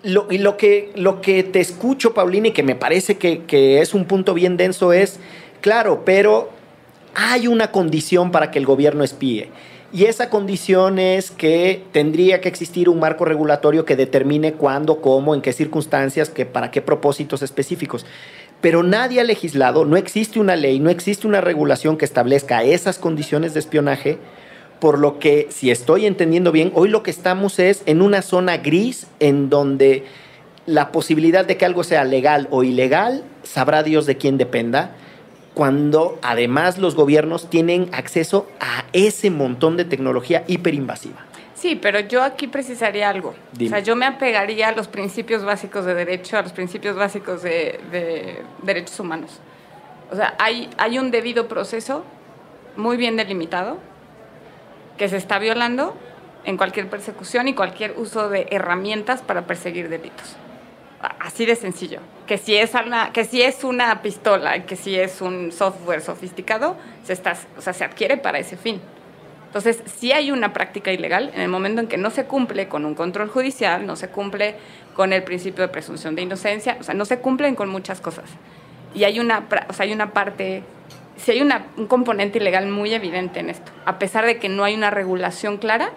lo, y lo que, lo que te escucho, Paulina, y que me parece que, que es un punto bien denso es, claro, pero hay una condición para que el gobierno espíe. Y esa condición es que tendría que existir un marco regulatorio que determine cuándo, cómo, en qué circunstancias, que, para qué propósitos específicos. Pero nadie ha legislado, no existe una ley, no existe una regulación que establezca esas condiciones de espionaje por lo que, si estoy entendiendo bien, hoy lo que estamos es en una zona gris en donde la posibilidad de que algo sea legal o ilegal, sabrá Dios de quién dependa, cuando además los gobiernos tienen acceso a ese montón de tecnología hiperinvasiva. Sí, pero yo aquí precisaría algo. Dime. O sea, yo me apegaría a los principios básicos de derecho, a los principios básicos de, de derechos humanos. O sea, hay, hay un debido proceso muy bien delimitado que se está violando en cualquier persecución y cualquier uso de herramientas para perseguir delitos. Así de sencillo. Que si es una, que si es una pistola, que si es un software sofisticado, se, está, o sea, se adquiere para ese fin. Entonces, si hay una práctica ilegal en el momento en que no se cumple con un control judicial, no se cumple con el principio de presunción de inocencia, o sea, no se cumplen con muchas cosas. Y hay una, o sea, hay una parte, si hay una, un componente ilegal muy evidente en esto, a pesar de que no hay una regulación clara,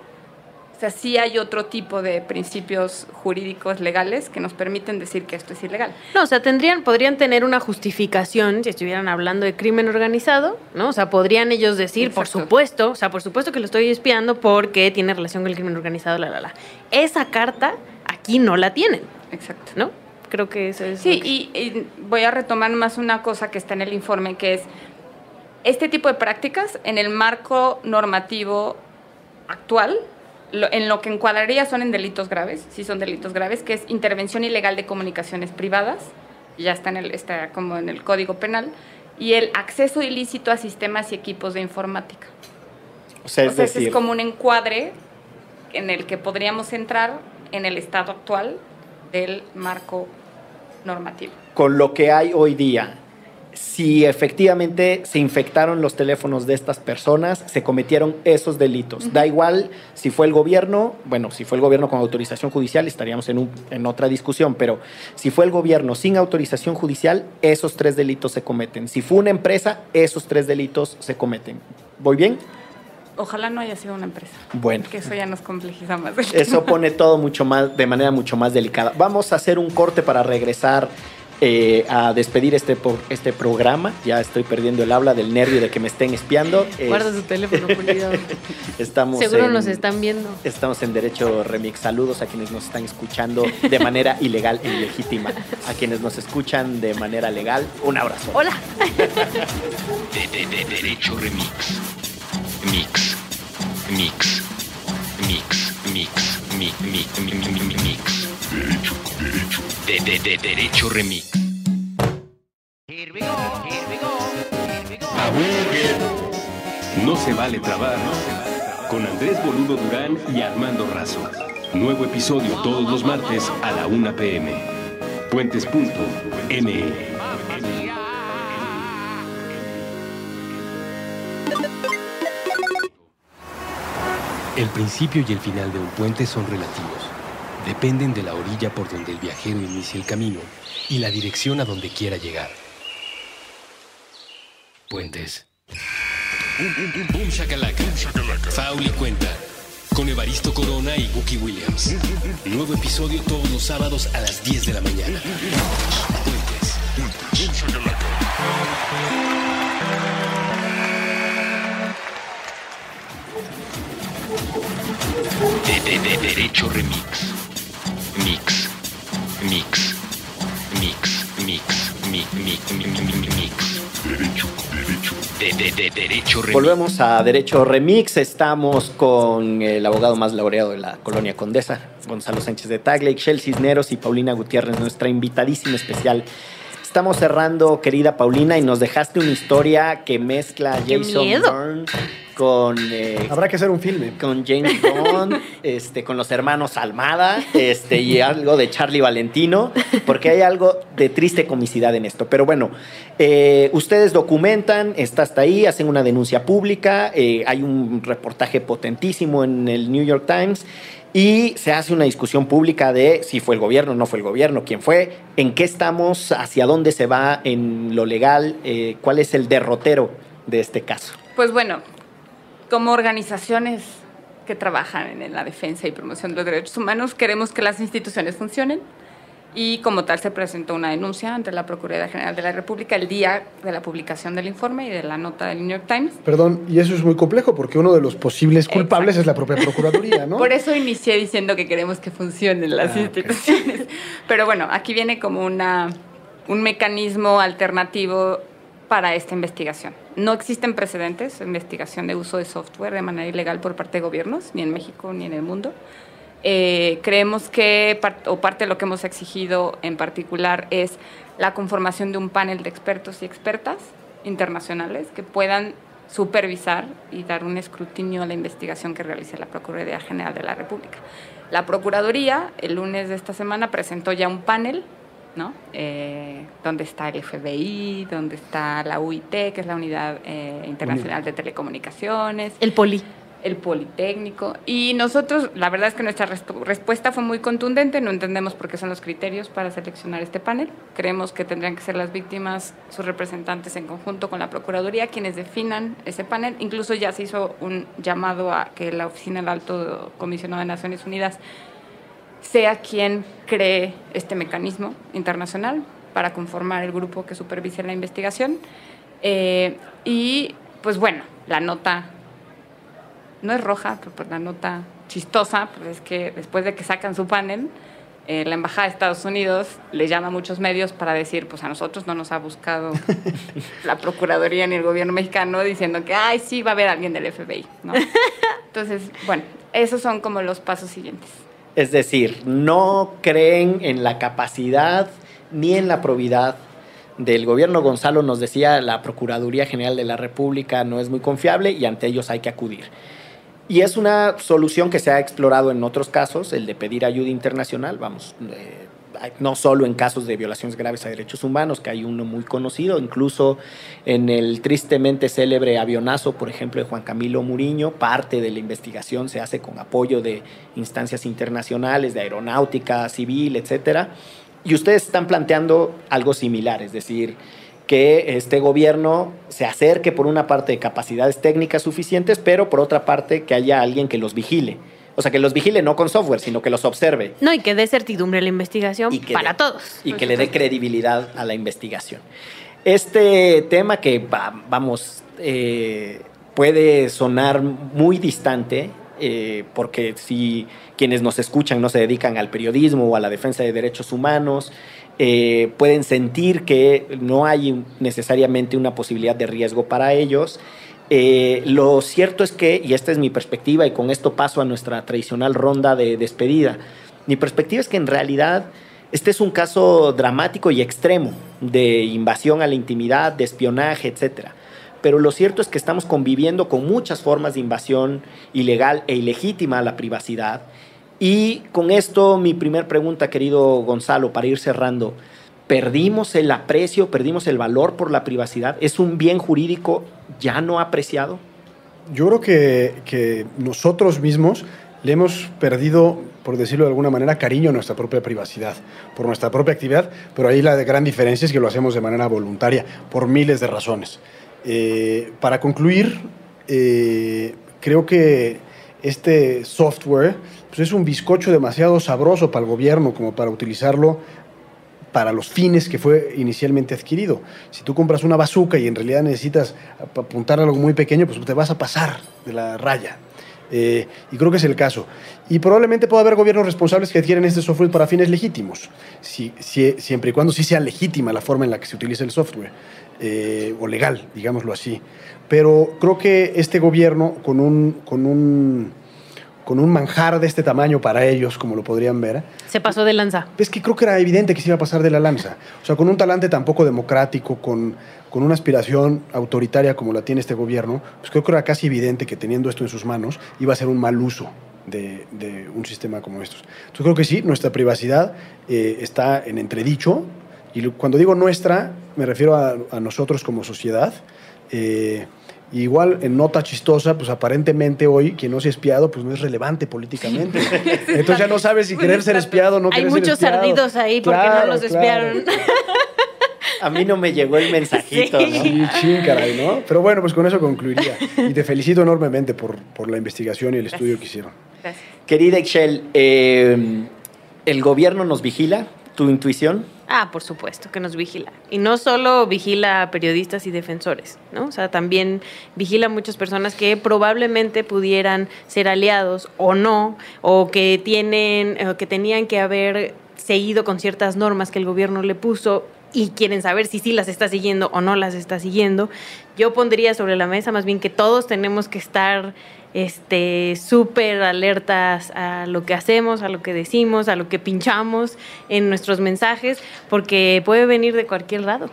sea, sí hay otro tipo de principios jurídicos legales que nos permiten decir que esto es ilegal. No, o sea, tendrían, podrían tener una justificación si estuvieran hablando de crimen organizado, ¿no? O sea, podrían ellos decir, por supuesto, o sea, por supuesto que lo estoy espiando porque tiene relación con el crimen organizado, la, la, la. Esa carta aquí no la tienen. Exacto. ¿No? Creo que eso es. Sí, y, y voy a retomar más una cosa que está en el informe, que es este tipo de prácticas en el marco normativo actual en lo que encuadraría son en delitos graves, sí son delitos graves, que es intervención ilegal de comunicaciones privadas, ya está, en el, está como en el Código Penal, y el acceso ilícito a sistemas y equipos de informática. O sea, es, decir, es como un encuadre en el que podríamos entrar en el estado actual del marco normativo. Con lo que hay hoy día, si efectivamente se infectaron los teléfonos de estas personas, se cometieron esos delitos. Da igual si fue el gobierno, bueno, si fue el gobierno con autorización judicial, estaríamos en, un, en otra discusión, pero si fue el gobierno sin autorización judicial, esos tres delitos se cometen. Si fue una empresa, esos tres delitos se cometen. ¿Voy bien? Ojalá no haya sido una empresa. Bueno. Que eso ya nos complejiza más. Eso pone todo mucho más, de manera mucho más delicada. Vamos a hacer un corte para regresar a despedir este, este programa. Ya estoy perdiendo el habla del nervio de que me estén espiando. Guarda su teléfono, pulido. estamos Seguro nos están viendo. Estamos en Derecho Remix. Saludos a quienes nos están escuchando de manera ilegal e ilegítima. A quienes nos escuchan de manera legal, un abrazo. Hola. de, de, de, derecho Remix. Mix. Mix. Mix. Mix. Mix. Mix. Mix. mix. Derecho, derecho. De, de, de derecho remix. No se vale trabar. Con Andrés Boludo Durán y Armando Razo. Nuevo episodio todos los martes a la 1 pm. Puentes.me. El principio y el final de un puente son relativos dependen de la orilla por donde el viajero inicia el camino y la dirección a donde quiera llegar. Puentes. Boom shakalaka. Faul y cuenta. Con Evaristo Corona y Wookie Williams. Nuevo episodio todos los sábados a las 10 de la mañana. Puentes. Boom shakalaka. De, de, de Derecho Remix. Mix. Mix. Mix. Mix. Mix. Mix. Mix. Derecho. Derecho. De, de, de Derecho Remix. Volvemos a Derecho Remix. Estamos con el abogado más laureado de la colonia Condesa, Gonzalo Sánchez de Tagle, Shell Cisneros y Paulina Gutiérrez, nuestra invitadísima especial. Estamos cerrando, querida Paulina, y nos dejaste una historia que mezcla a Jason Bourne con... Eh, Habrá que hacer un filme. Con James Bond, este, con los hermanos Almada este, y algo de Charlie Valentino, porque hay algo de triste comicidad en esto. Pero bueno, eh, ustedes documentan, está hasta ahí, hacen una denuncia pública, eh, hay un reportaje potentísimo en el New York Times y se hace una discusión pública de si fue el gobierno, no fue el gobierno, quién fue, en qué estamos, hacia dónde se va en lo legal, eh, cuál es el derrotero de este caso. Pues bueno, como organizaciones que trabajan en la defensa y promoción de los derechos humanos, queremos que las instituciones funcionen y como tal se presentó una denuncia ante la Procuraduría General de la República el día de la publicación del informe y de la nota del New York Times. Perdón, y eso es muy complejo porque uno de los posibles culpables es la propia Procuraduría, ¿no? Por eso inicié diciendo que queremos que funcionen las Ah, instituciones. Pero bueno, aquí viene como una, un mecanismo alternativo para esta investigación. No existen precedentes de investigación de uso de software de manera ilegal por parte de gobiernos, ni en México ni en el mundo. Eh, creemos que, par- o parte de lo que hemos exigido en particular, es la conformación de un panel de expertos y expertas internacionales que puedan supervisar y dar un escrutinio a la investigación que realice la Procuraduría General de la República. La Procuraduría, el lunes de esta semana, presentó ya un panel, ¿no? Eh, donde está el FBI, donde está la UIT, que es la Unidad eh, Internacional de Telecomunicaciones. El poli el Politécnico. Y nosotros, la verdad es que nuestra respuesta fue muy contundente, no entendemos por qué son los criterios para seleccionar este panel. Creemos que tendrían que ser las víctimas, sus representantes en conjunto con la Procuraduría, quienes definan ese panel. Incluso ya se hizo un llamado a que la Oficina del Alto Comisionado de Naciones Unidas sea quien cree este mecanismo internacional para conformar el grupo que supervise la investigación. Eh, y pues bueno, la nota no es roja, pero pues la nota chistosa, pues es que después de que sacan su panel, eh, la Embajada de Estados Unidos le llama a muchos medios para decir, pues a nosotros no nos ha buscado la Procuraduría ni el gobierno mexicano diciendo que, ay, sí, va a haber alguien del FBI, ¿no? Entonces, bueno, esos son como los pasos siguientes. Es decir, no creen en la capacidad ni en la probidad del gobierno. Gonzalo nos decía, la Procuraduría General de la República no es muy confiable y ante ellos hay que acudir. Y es una solución que se ha explorado en otros casos, el de pedir ayuda internacional, vamos, eh, no solo en casos de violaciones graves a derechos humanos, que hay uno muy conocido, incluso en el tristemente célebre avionazo, por ejemplo, de Juan Camilo Muriño, parte de la investigación se hace con apoyo de instancias internacionales, de aeronáutica civil, etcétera. Y ustedes están planteando algo similar, es decir, que este gobierno se acerque por una parte de capacidades técnicas suficientes, pero por otra parte que haya alguien que los vigile. O sea, que los vigile no con software, sino que los observe. No, y que dé certidumbre a la investigación para todos. Y que le dé credibilidad a la investigación. Este tema que, vamos, eh, puede sonar muy distante, eh, porque si quienes nos escuchan no se dedican al periodismo o a la defensa de derechos humanos, eh, pueden sentir que no hay necesariamente una posibilidad de riesgo para ellos. Eh, lo cierto es que, y esta es mi perspectiva, y con esto paso a nuestra tradicional ronda de despedida, mi perspectiva es que en realidad este es un caso dramático y extremo de invasión a la intimidad, de espionaje, etc. Pero lo cierto es que estamos conviviendo con muchas formas de invasión ilegal e ilegítima a la privacidad y con esto mi primer pregunta, querido Gonzalo, para ir cerrando. ¿Perdimos el aprecio, perdimos el valor por la privacidad? ¿Es un bien jurídico ya no apreciado? Yo creo que, que nosotros mismos le hemos perdido, por decirlo de alguna manera, cariño a nuestra propia privacidad, por nuestra propia actividad, pero ahí la gran diferencia es que lo hacemos de manera voluntaria, por miles de razones. Eh, para concluir, eh, creo que este software pues es un bizcocho demasiado sabroso para el gobierno como para utilizarlo para los fines que fue inicialmente adquirido. Si tú compras una bazuca y en realidad necesitas apuntar algo muy pequeño, pues te vas a pasar de la raya. Eh, y creo que es el caso. Y probablemente pueda haber gobiernos responsables que adquieren este software para fines legítimos, si, siempre y cuando sí sea legítima la forma en la que se utiliza el software, eh, o legal, digámoslo así. Pero creo que este gobierno, con un, con un con un manjar de este tamaño para ellos, como lo podrían ver. Se pasó de lanza. Es que creo que era evidente que se iba a pasar de la lanza. O sea, con un talante tan poco democrático, con, con una aspiración autoritaria como la tiene este gobierno, pues creo que era casi evidente que teniendo esto en sus manos iba a ser un mal uso de, un sistema como estos. Entonces creo que sí, nuestra privacidad eh, está en entredicho. Y cuando digo nuestra, me refiero a, nosotros como sociedad. Eh, igual en nota chistosa, pues aparentemente hoy quien no se ha espiado, pues no es relevante políticamente. Entonces ya no sabes si querer ser espiado o no Hay muchos ardidos ahí porque no los espiaron. A mí no me llegó el mensajito, sí. ¿no? caray, ¿no? Pero bueno, pues con eso concluiría. Y te felicito enormemente por, por la investigación y el estudio que hicieron. Gracias. Querida Excel, eh, ¿el gobierno nos vigila? ¿Tu intuición? Ah, por supuesto, que nos vigila. Y no solo vigila a periodistas y defensores, ¿no? O sea, también vigila a muchas personas que probablemente pudieran ser aliados o no, o que tienen, o que tenían que haber seguido con ciertas normas que el gobierno le puso y quieren saber si sí las está siguiendo o no las está siguiendo. Yo pondría sobre la mesa más bien que todos tenemos que estar este súper alertas a lo que hacemos, a lo que decimos, a lo que pinchamos en nuestros mensajes, porque puede venir de cualquier lado.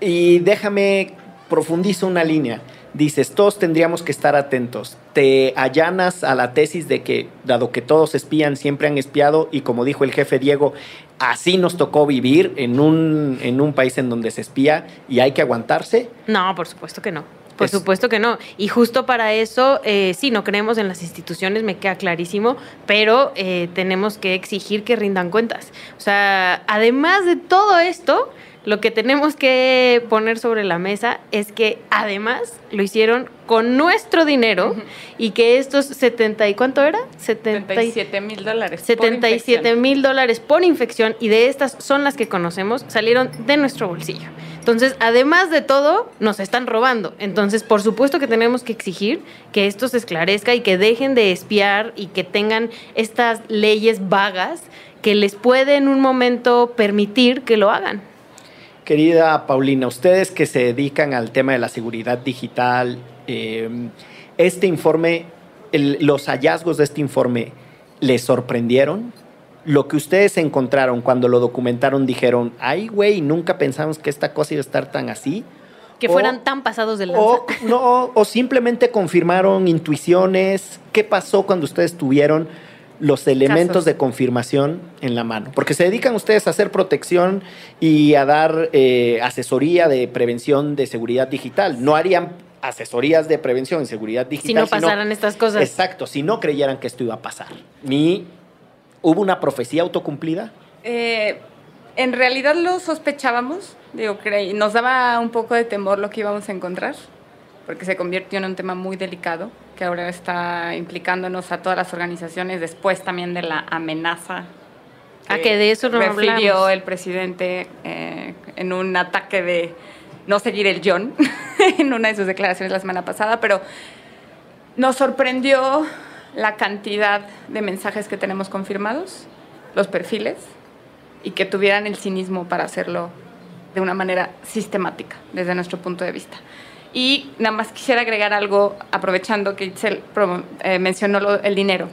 Y déjame profundizo una línea. dices, todos tendríamos que estar atentos. Te allanas a la tesis de que, dado que todos espían, siempre han espiado, y como dijo el jefe Diego, así nos tocó vivir en un, en un país en donde se espía y hay que aguantarse. No, por supuesto que no. Por supuesto que no. Y justo para eso, eh, sí, no creemos en las instituciones, me queda clarísimo, pero eh, tenemos que exigir que rindan cuentas. O sea, además de todo esto, lo que tenemos que poner sobre la mesa es que además lo hicieron con nuestro dinero y que estos 70 y cuánto era 77 mil dólares 77 mil dólares por infección y de estas son las que conocemos salieron de nuestro bolsillo. Entonces además de todo nos están robando. Entonces por supuesto que tenemos que exigir que esto se esclarezca y que dejen de espiar y que tengan estas leyes vagas que les puede en un momento permitir que lo hagan Querida Paulina, ustedes que se dedican al tema de la seguridad digital, eh, este informe, los hallazgos de este informe, ¿les sorprendieron? Lo que ustedes encontraron cuando lo documentaron, dijeron, ay, güey, nunca pensamos que esta cosa iba a estar tan así. Que fueran tan pasados de lanza. O, no, o simplemente confirmaron intuiciones. ¿Qué pasó cuando ustedes tuvieron los elementos de confirmación en la mano. Porque se dedican ustedes a hacer protección y a dar eh, asesoría de prevención de seguridad digital. No harían asesorías de prevención en seguridad digital. Si no pasaran estas cosas. Exacto, si no creyeran que esto iba a pasar. Ni hubo una profecía autocumplida. Eh, en realidad lo sospechábamos, digo, nos daba un poco de temor lo que íbamos a encontrar, porque se convirtió en un tema muy delicado que ahora está implicándonos a todas las organizaciones después también de la amenaza. A que de eso no refirió el presidente eh, en un ataque de no seguir el John en una de sus declaraciones la semana pasada, pero nos sorprendió la cantidad de mensajes que tenemos confirmados, los perfiles, y que tuvieran el cinismo para hacerlo de una manera sistemática desde nuestro punto de vista. Y nada más quisiera agregar algo, aprovechando que Itzel eh, mencionó el dinero.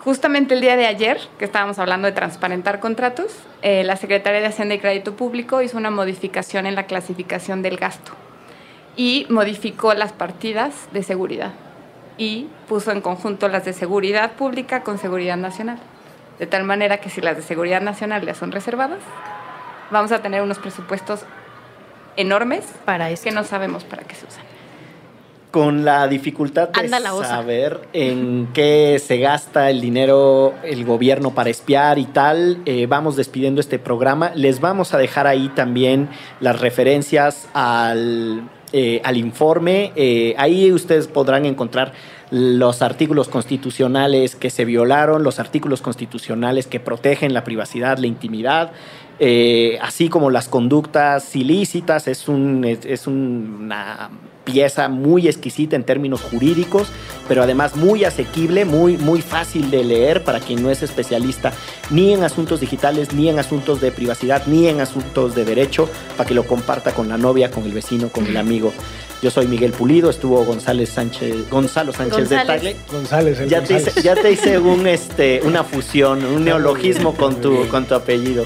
Justamente el día de ayer, que estábamos hablando de transparentar contratos, eh, la Secretaría de Hacienda y Crédito Público hizo una modificación en la clasificación del gasto y modificó las partidas de seguridad y puso en conjunto las de seguridad pública con seguridad nacional. De tal manera que si las de seguridad nacional ya son reservadas, vamos a tener unos presupuestos enormes para eso. que no sabemos para qué se usan. Con la dificultad de saber en qué se gasta el dinero el gobierno para espiar y tal, eh, vamos despidiendo este programa. Les vamos a dejar ahí también las referencias al, eh, al informe. Eh, ahí ustedes podrán encontrar los artículos constitucionales que se violaron, los artículos constitucionales que protegen la privacidad, la intimidad, eh, así como las conductas ilícitas, es, un, es, una pieza muy exquisita en términos jurídicos, pero además muy asequible, muy, muy fácil de leer para quien no es especialista ni en asuntos digitales, ni en asuntos de privacidad, ni en asuntos de derecho, para que lo comparta con la novia, con el vecino, con el amigo. Yo soy Miguel Pulido, estuvo González Sánchez, Gonzalo Sánchez de Tagle. González, ya, Te hice, ya te hice un, este, una fusión, un neologismo con tu, con tu apellido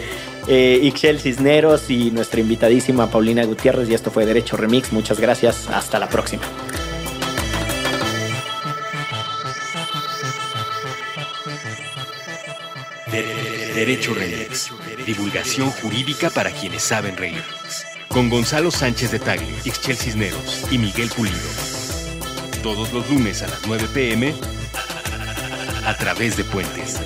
eh, Ixchel Cisneros y nuestra invitadísima Paulina Gutiérrez. Y esto fue Derecho Remix. Muchas gracias. Hasta la próxima. Derecho Remix. Divulgación jurídica para quienes saben reír. Con Gonzalo Sánchez de Tagle, Ixchel Cisneros y Miguel Pulido. Todos los lunes a las 9 pm a través de Puentes.